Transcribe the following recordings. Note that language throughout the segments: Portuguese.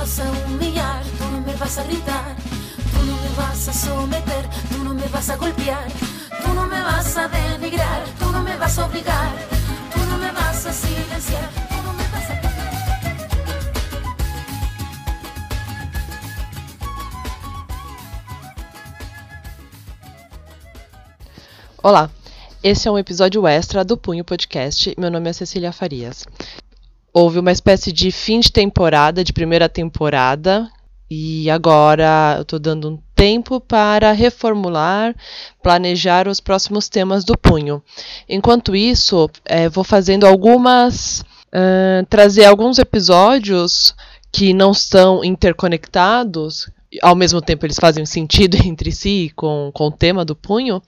vas a humillar, tú no me vas a gritar, tú no me vas a someter, tú no me vas a golpear, tú no me vas a denigrar, tú no me vas a obligar, tú no me vas a silenciar, tú no me vas a... Olá, esse é um episódio extra do Punho Podcast. Meu nome é Cecília Farias. Houve uma espécie de fim de temporada, de primeira temporada, e agora eu estou dando um tempo para reformular, planejar os próximos temas do Punho. Enquanto isso, eh, vou fazendo algumas. ah, trazer alguns episódios que não estão interconectados, ao mesmo tempo eles fazem sentido entre si com, com o tema do punho,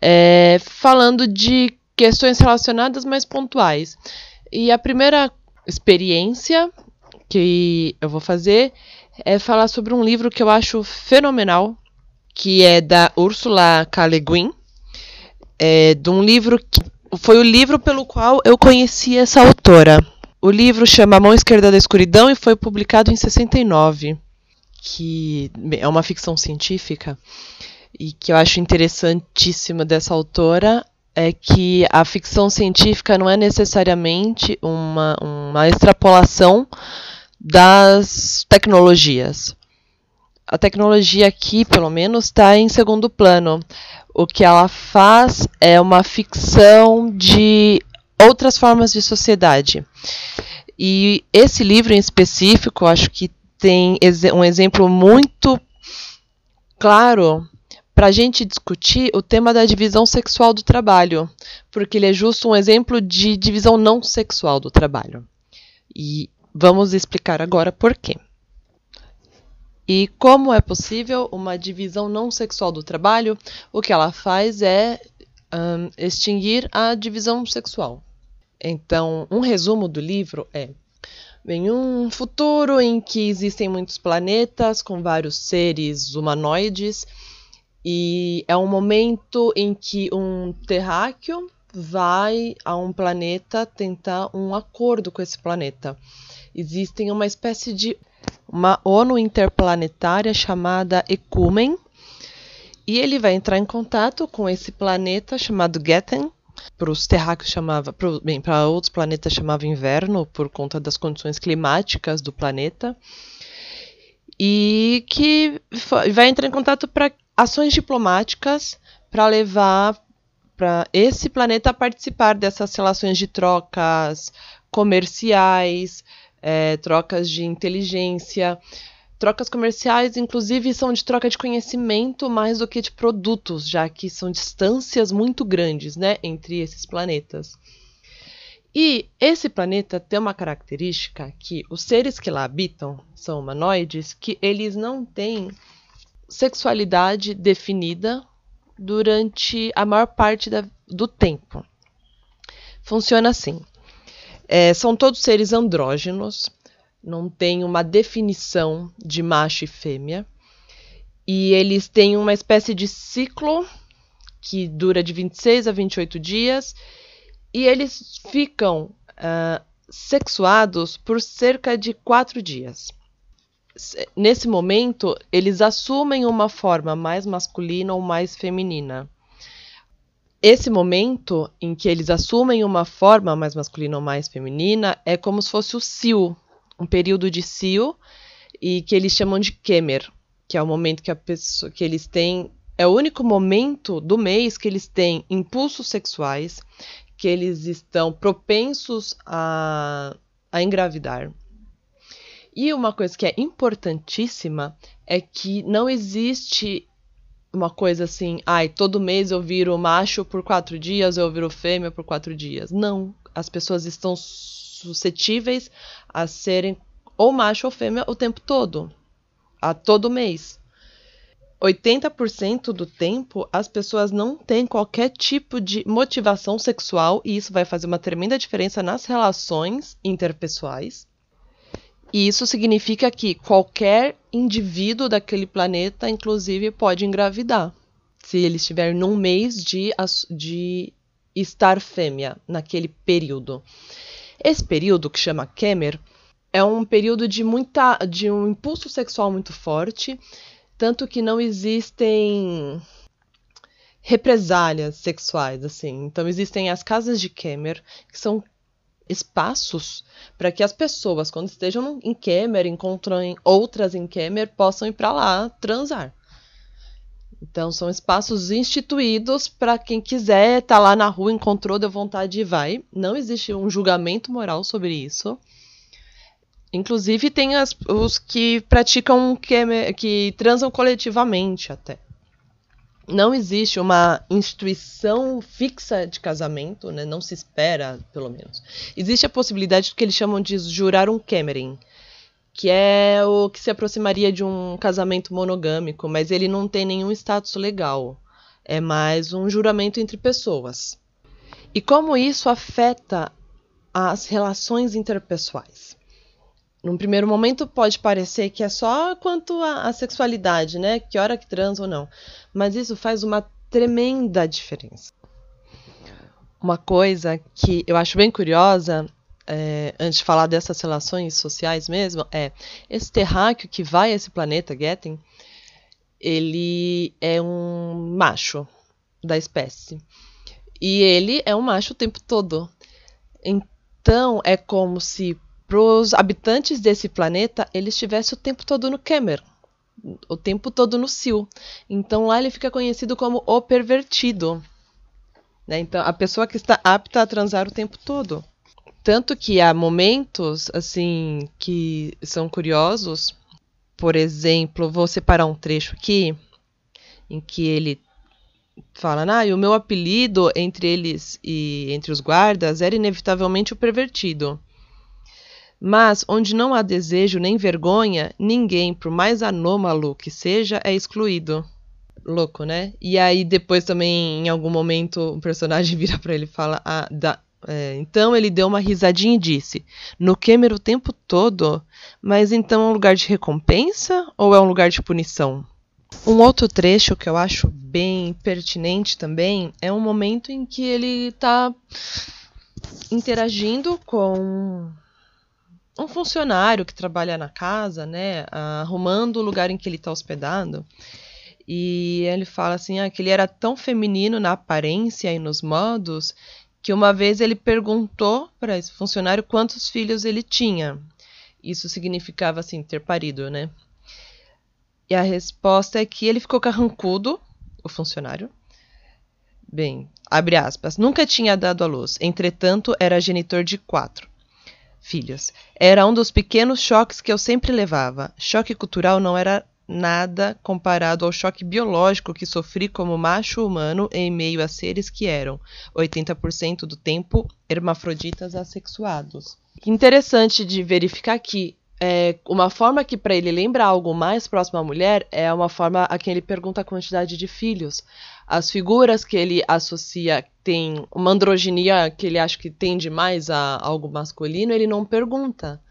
é, falando de questões relacionadas mais pontuais. E a primeira experiência que eu vou fazer é falar sobre um livro que eu acho fenomenal, que é da Ursula K. Le Guin, é, de um livro que foi o livro pelo qual eu conheci essa autora. O livro chama A Mão Esquerda da Escuridão e foi publicado em 69, que é uma ficção científica e que eu acho interessantíssima dessa autora é que a ficção científica não é necessariamente uma, uma extrapolação das tecnologias. A tecnologia aqui, pelo menos, está em segundo plano. O que ela faz é uma ficção de outras formas de sociedade. E esse livro em específico, acho que tem um exemplo muito claro para a gente discutir o tema da divisão sexual do trabalho, porque ele é justo um exemplo de divisão não sexual do trabalho. E vamos explicar agora por quê. E como é possível uma divisão não sexual do trabalho? O que ela faz é hum, extinguir a divisão sexual. Então, um resumo do livro é: em um futuro em que existem muitos planetas com vários seres humanoides, e é um momento em que um terráqueo vai a um planeta tentar um acordo com esse planeta. Existem uma espécie de uma ONU interplanetária chamada Ecumen, e ele vai entrar em contato com esse planeta chamado Getten. Para os terráqueos chamava, pro- bem, para outros planetas chamava inverno por conta das condições climáticas do planeta. E que vai entrar em contato para ações diplomáticas para levar para esse planeta a participar dessas relações de trocas comerciais, eh, trocas de inteligência. Trocas comerciais, inclusive, são de troca de conhecimento mais do que de produtos, já que são distâncias muito grandes né, entre esses planetas. E esse planeta tem uma característica que os seres que lá habitam são humanoides, que eles não têm sexualidade definida durante a maior parte da- do tempo. Funciona assim: é, são todos seres andrógenos, não tem uma definição de macho e fêmea, e eles têm uma espécie de ciclo que dura de 26 a 28 dias, e eles ficam ah, sexuados por cerca de 4 dias nesse momento, eles assumem uma forma mais masculina ou mais feminina. Esse momento em que eles assumem uma forma mais masculina ou mais feminina é como se fosse o cio, um período de cio, e que eles chamam de Kemer, que é o momento que a pessoa que eles têm é o único momento do mês que eles têm impulsos sexuais, que eles estão propensos a, a engravidar. E uma coisa que é importantíssima é que não existe uma coisa assim, ai, todo mês eu viro macho por quatro dias, eu viro fêmea por quatro dias. Não. As pessoas estão suscetíveis a serem ou macho ou fêmea o tempo todo. A todo mês. 80% do tempo as pessoas não têm qualquer tipo de motivação sexual e isso vai fazer uma tremenda diferença nas relações interpessoais. E isso significa que qualquer indivíduo daquele planeta, inclusive, pode engravidar. Se ele estiver num mês de, de estar fêmea naquele período. Esse período, que chama Kemer, é um período de muita de um impulso sexual muito forte, tanto que não existem represálias sexuais assim. Então existem as casas de Kemer, que são espaços para que as pessoas, quando estejam em Kemer, encontrem outras em Kemer, possam ir para lá transar. Então, são espaços instituídos para quem quiser estar tá lá na rua, encontrou, deu vontade e vai. Não existe um julgamento moral sobre isso. Inclusive, tem as, os que praticam, que transam coletivamente até. Não existe uma instituição fixa de casamento, né? não se espera, pelo menos. Existe a possibilidade do que eles chamam de jurar um Cameron, que é o que se aproximaria de um casamento monogâmico, mas ele não tem nenhum status legal. É mais um juramento entre pessoas. E como isso afeta as relações interpessoais? Num primeiro momento pode parecer que é só quanto à sexualidade, né? Que hora que transa ou não. Mas isso faz uma tremenda diferença. Uma coisa que eu acho bem curiosa é, antes de falar dessas relações sociais mesmo, é esse terráqueo que vai a esse planeta, Getten, ele é um macho da espécie. E ele é um macho o tempo todo. Então é como se para os habitantes desse planeta ele estivesse o tempo todo no Kemer, o tempo todo no Sil. Então lá ele fica conhecido como o pervertido. Né? Então a pessoa que está apta a transar o tempo todo. Tanto que há momentos, assim, que são curiosos. Por exemplo, vou separar um trecho aqui, em que ele fala, ah, e o meu apelido entre eles e entre os guardas era inevitavelmente o pervertido. Mas onde não há desejo nem vergonha, ninguém, por mais anômalo que seja, é excluído. Louco, né? E aí depois também, em algum momento, o personagem vira para ele e fala, ah, é, então ele deu uma risadinha e disse: No Kemer o tempo todo? Mas então é um lugar de recompensa ou é um lugar de punição? Um outro trecho que eu acho bem pertinente também é um momento em que ele está interagindo com um funcionário que trabalha na casa, né, arrumando o lugar em que ele está hospedado. E ele fala assim, ah, que ele era tão feminino na aparência e nos modos que uma vez ele perguntou para esse funcionário quantos filhos ele tinha. Isso significava assim ter parido, né? E a resposta é que ele ficou carrancudo, o funcionário. Bem, abre aspas, nunca tinha dado à luz, entretanto era genitor de quatro filhos. Era um dos pequenos choques que eu sempre levava. Choque cultural não era nada comparado ao choque biológico que sofri como macho humano em meio a seres que eram, 80% do tempo, hermafroditas assexuados. Interessante de verificar que é, uma forma que para ele lembra algo mais próximo à mulher é uma forma a quem ele pergunta a quantidade de filhos. As figuras que ele associa tem uma androginia que ele acha que tende mais a algo masculino, ele não pergunta.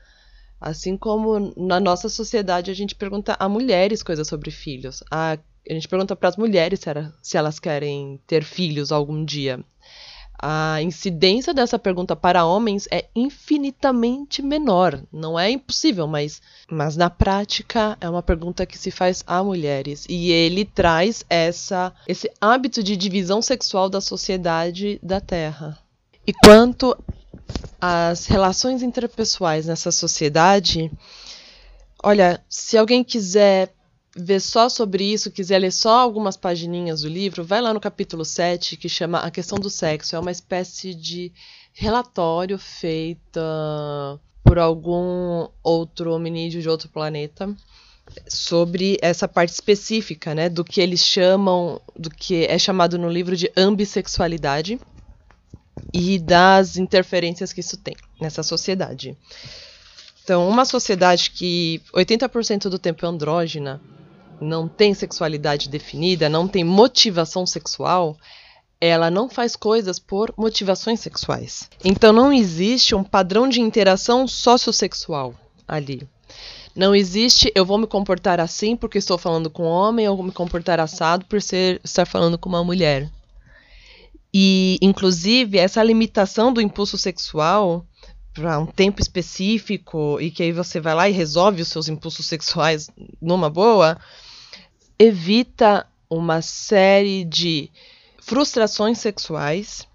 Assim como na nossa sociedade a gente pergunta a mulheres coisas sobre filhos. A, a gente pergunta para as mulheres se, era, se elas querem ter filhos algum dia. A incidência dessa pergunta para homens é infinitamente menor. Não é impossível, mas, mas na prática é uma pergunta que se faz a mulheres. E ele traz essa, esse hábito de divisão sexual da sociedade da Terra. E quanto as relações interpessoais nessa sociedade, olha, se alguém quiser ver só sobre isso, quiser ler só algumas pagininhas do livro, vai lá no capítulo 7, que chama A Questão do Sexo. É uma espécie de relatório feito por algum outro hominídeo de outro planeta sobre essa parte específica, né, do que eles chamam, do que é chamado no livro de ambissexualidade e das interferências que isso tem nessa sociedade. Então, uma sociedade que 80% do tempo é andrógena, não tem sexualidade definida, não tem motivação sexual, ela não faz coisas por motivações sexuais. Então não existe um padrão de interação sociossexual ali. Não existe eu vou me comportar assim porque estou falando com um homem, ou vou me comportar assado por ser, estar falando com uma mulher. E, inclusive, essa limitação do impulso sexual para um tempo específico e que aí você vai lá e resolve os seus impulsos sexuais numa boa, evita uma série de frustrações sexuais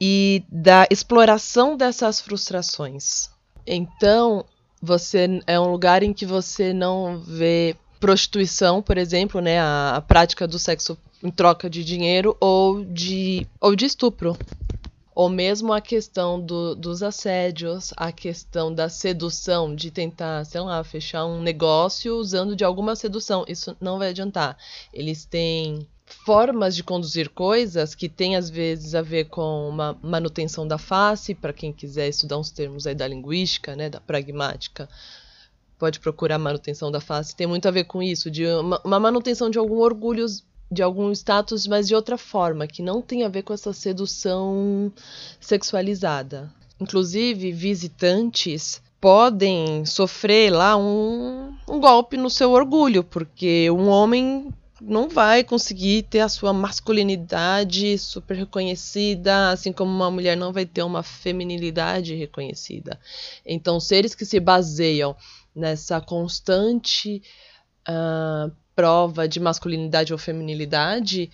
e da exploração dessas frustrações. Então, você é um lugar em que você não vê prostituição, por exemplo, né, a, a prática do sexo em troca de dinheiro ou de ou de estupro. Ou mesmo a questão do, dos assédios, a questão da sedução, de tentar, sei lá, fechar um negócio usando de alguma sedução. Isso não vai adiantar. Eles têm formas de conduzir coisas que tem às vezes a ver com uma manutenção da face, para quem quiser estudar uns termos aí da linguística, né, da pragmática, pode procurar manutenção da face. Tem muito a ver com isso, de uma, uma manutenção de algum orgulho de algum status, mas de outra forma, que não tem a ver com essa sedução sexualizada. Inclusive, visitantes podem sofrer lá um, um golpe no seu orgulho, porque um homem não vai conseguir ter a sua masculinidade super reconhecida, assim como uma mulher não vai ter uma feminilidade reconhecida. Então, seres que se baseiam nessa constante uh, prova de masculinidade ou feminilidade,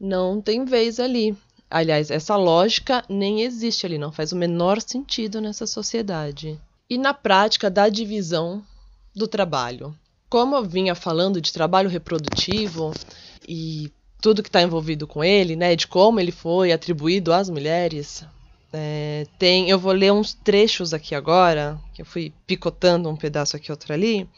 não tem vez ali. Aliás, essa lógica nem existe ali, não faz o menor sentido nessa sociedade. E na prática da divisão do trabalho. Como eu vinha falando de trabalho reprodutivo e tudo que está envolvido com ele, né, de como ele foi atribuído às mulheres, é, tem, eu vou ler uns trechos aqui agora, que eu fui picotando um pedaço aqui outro ali,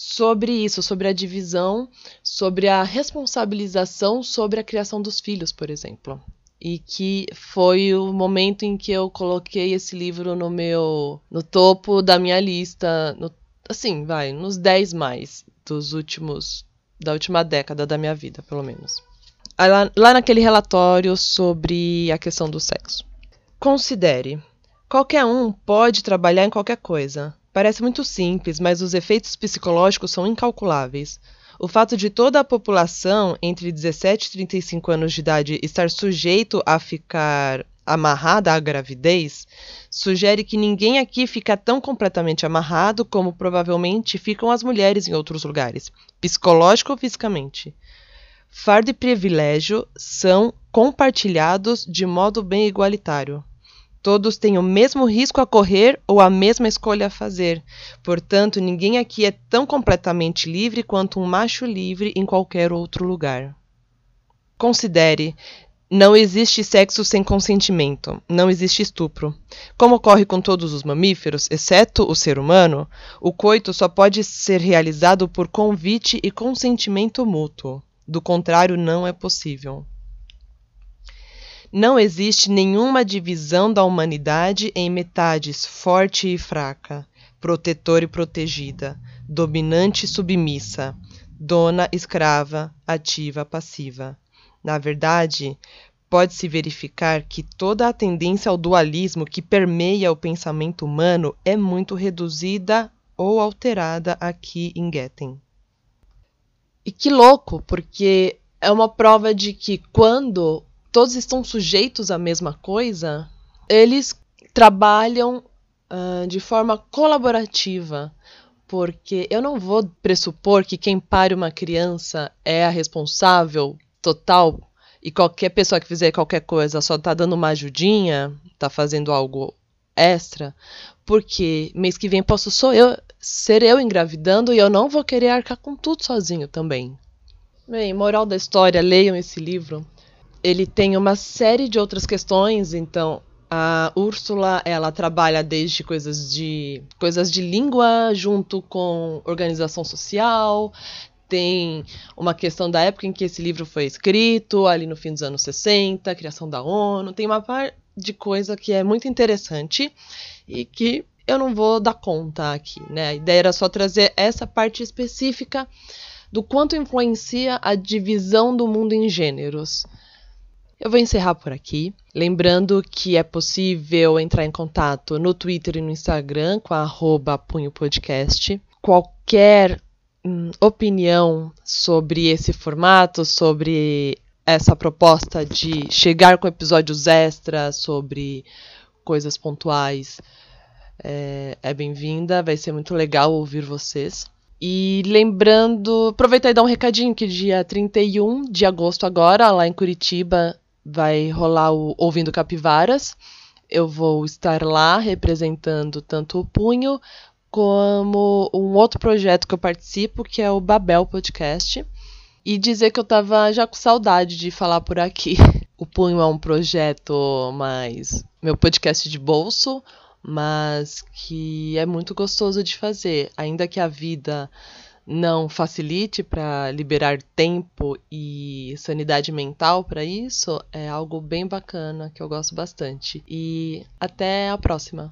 sobre isso, sobre a divisão, sobre a responsabilização sobre a criação dos filhos, por exemplo. E que foi o momento em que eu coloquei esse livro no meu no topo da minha lista, no, assim, vai, nos 10 mais dos últimos da última década da minha vida, pelo menos. Lá, lá naquele relatório sobre a questão do sexo. Considere: qualquer um pode trabalhar em qualquer coisa, Parece muito simples, mas os efeitos psicológicos são incalculáveis. O fato de toda a população entre 17 e 35 anos de idade estar sujeito a ficar amarrada à gravidez sugere que ninguém aqui fica tão completamente amarrado como provavelmente ficam as mulheres em outros lugares, psicológico ou fisicamente. Fardo e privilégio são compartilhados de modo bem igualitário. Todos têm o mesmo risco a correr ou a mesma escolha a fazer. Portanto, ninguém aqui é tão completamente livre quanto um macho livre em qualquer outro lugar. Considere: não existe sexo sem consentimento, não existe estupro. Como ocorre com todos os mamíferos, exceto o ser humano, o coito só pode ser realizado por convite e consentimento mútuo. Do contrário, não é possível. Não existe nenhuma divisão da humanidade em metades forte e fraca, protetor e protegida, dominante e submissa, dona escrava, ativa passiva. Na verdade, pode-se verificar que toda a tendência ao dualismo que permeia o pensamento humano é muito reduzida ou alterada aqui em Goethe. E que louco, porque é uma prova de que quando todos estão sujeitos à mesma coisa, eles trabalham uh, de forma colaborativa. Porque eu não vou pressupor que quem pare uma criança é a responsável total e qualquer pessoa que fizer qualquer coisa só tá dando uma ajudinha, tá fazendo algo extra, porque mês que vem posso sou eu ser eu engravidando e eu não vou querer arcar com tudo sozinho também. Bem, moral da história, leiam esse livro ele tem uma série de outras questões, então a Úrsula, ela trabalha desde coisas de coisas de língua junto com organização social. Tem uma questão da época em que esse livro foi escrito, ali no fim dos anos 60, criação da ONU. Tem uma par de coisa que é muito interessante e que eu não vou dar conta aqui, né? A ideia era só trazer essa parte específica do quanto influencia a divisão do mundo em gêneros. Eu vou encerrar por aqui, lembrando que é possível entrar em contato no Twitter e no Instagram com arroba. Qualquer hum, opinião sobre esse formato, sobre essa proposta de chegar com episódios extras, sobre coisas pontuais, é, é bem-vinda, vai ser muito legal ouvir vocês. E lembrando, aproveitar e dar um recadinho que dia 31 de agosto agora, lá em Curitiba, vai rolar o Ouvindo Capivaras. Eu vou estar lá representando tanto o Punho como um outro projeto que eu participo, que é o Babel Podcast. E dizer que eu tava já com saudade de falar por aqui. O Punho é um projeto mais. meu podcast de bolso, mas que é muito gostoso de fazer. Ainda que a vida não facilite para liberar tempo e sanidade mental para isso é algo bem bacana que eu gosto bastante. E até a próxima!